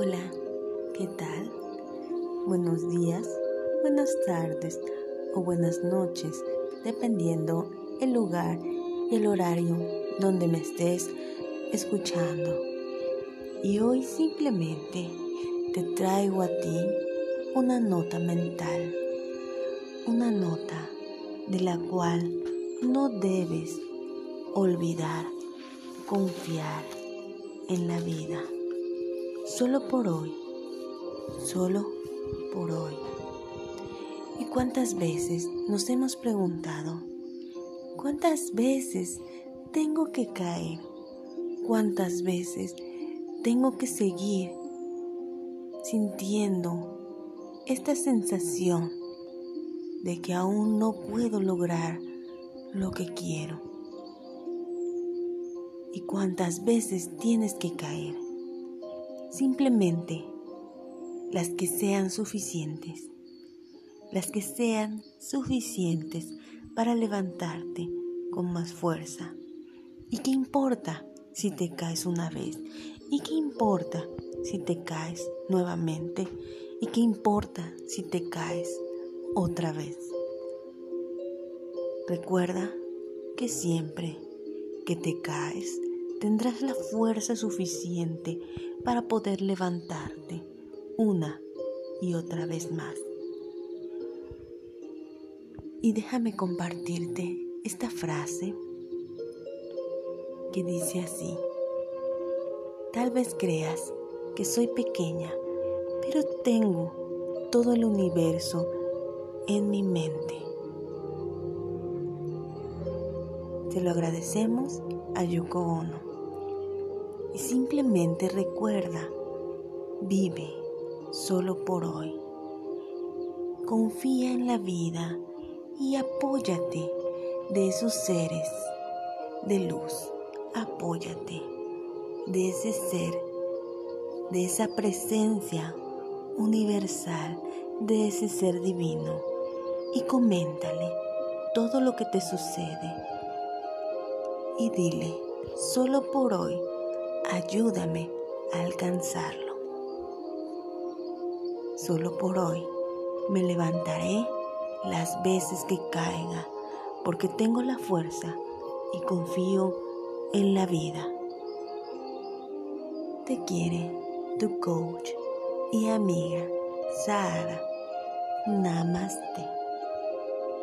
Hola, ¿qué tal? Buenos días, buenas tardes o buenas noches, dependiendo el lugar y el horario donde me estés escuchando. Y hoy simplemente te traigo a ti una nota mental, una nota de la cual no debes olvidar confiar en la vida. Solo por hoy, solo por hoy. ¿Y cuántas veces nos hemos preguntado, cuántas veces tengo que caer? ¿Cuántas veces tengo que seguir sintiendo esta sensación de que aún no puedo lograr lo que quiero? y cuántas veces tienes que caer. Simplemente las que sean suficientes. Las que sean suficientes para levantarte con más fuerza. ¿Y qué importa si te caes una vez? ¿Y qué importa si te caes nuevamente? ¿Y qué importa si te caes otra vez? Recuerda que siempre que te caes, tendrás la fuerza suficiente para poder levantarte una y otra vez más. Y déjame compartirte esta frase que dice así. Tal vez creas que soy pequeña, pero tengo todo el universo en mi mente. Te lo agradecemos a Yoko Ono. Y simplemente recuerda, vive solo por hoy. Confía en la vida y apóyate de esos seres de luz. Apóyate de ese ser, de esa presencia universal, de ese ser divino. Y coméntale todo lo que te sucede y dile, solo por hoy, ayúdame a alcanzarlo. Solo por hoy me levantaré las veces que caiga, porque tengo la fuerza y confío en la vida. Te quiere tu coach y amiga Sara. Namaste.